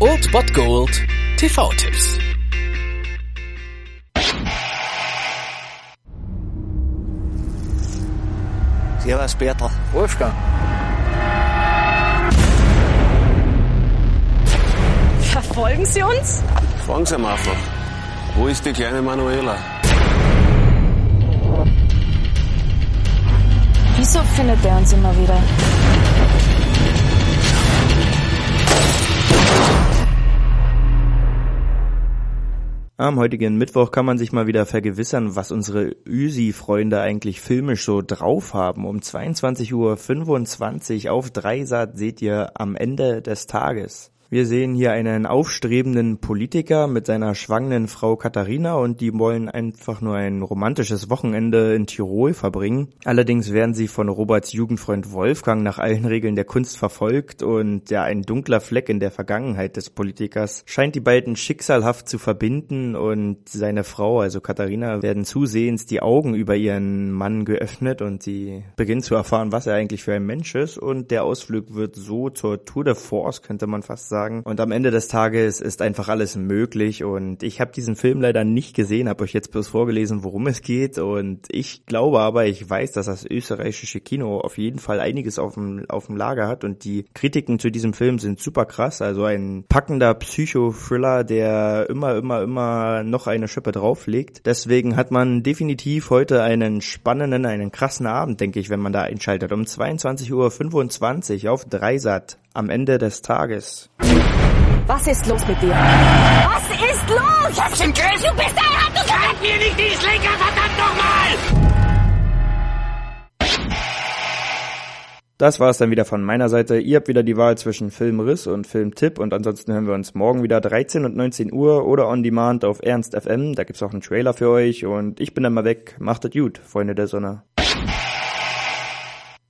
Old Bot Gold TV-Tipps. Servus, Bertel. Wolfgang. Verfolgen Sie uns? Fragen Sie ihn einfach. Wo ist die kleine Manuela? Wieso findet er uns immer wieder? Am heutigen Mittwoch kann man sich mal wieder vergewissern, was unsere Üsi-Freunde eigentlich filmisch so drauf haben. Um 22.25 Uhr auf Dreisat seht ihr am Ende des Tages. Wir sehen hier einen aufstrebenden Politiker mit seiner schwangeren Frau Katharina und die wollen einfach nur ein romantisches Wochenende in Tirol verbringen. Allerdings werden sie von Roberts Jugendfreund Wolfgang nach allen Regeln der Kunst verfolgt und ja, ein dunkler Fleck in der Vergangenheit des Politikers scheint die beiden schicksalhaft zu verbinden und seine Frau, also Katharina, werden zusehends die Augen über ihren Mann geöffnet und sie beginnt zu erfahren, was er eigentlich für ein Mensch ist und der Ausflug wird so zur Tour de Force, könnte man fast sagen sagen. Und am Ende des Tages ist einfach alles möglich. Und ich habe diesen Film leider nicht gesehen, habe euch jetzt bloß vorgelesen, worum es geht. Und ich glaube aber, ich weiß, dass das österreichische Kino auf jeden Fall einiges auf dem, auf dem Lager hat. Und die Kritiken zu diesem Film sind super krass. Also ein packender Psycho-Thriller, der immer, immer, immer noch eine Schippe drauflegt. Deswegen hat man definitiv heute einen spannenden, einen krassen Abend, denke ich, wenn man da einschaltet. Um 22.25 Uhr auf Dreisat am Ende des Tages. Was ist los mit dir? Was ist los? Hab's im Griff, du bist ein Hand und halt mir nicht die Schläger, verdammt nochmal! Das war es dann wieder von meiner Seite. Ihr habt wieder die Wahl zwischen Filmriss und Filmtipp und ansonsten hören wir uns morgen wieder 13 und 19 Uhr oder on demand auf Ernst FM. Da gibt's auch einen Trailer für euch und ich bin dann mal weg. Macht es gut, Freunde der Sonne.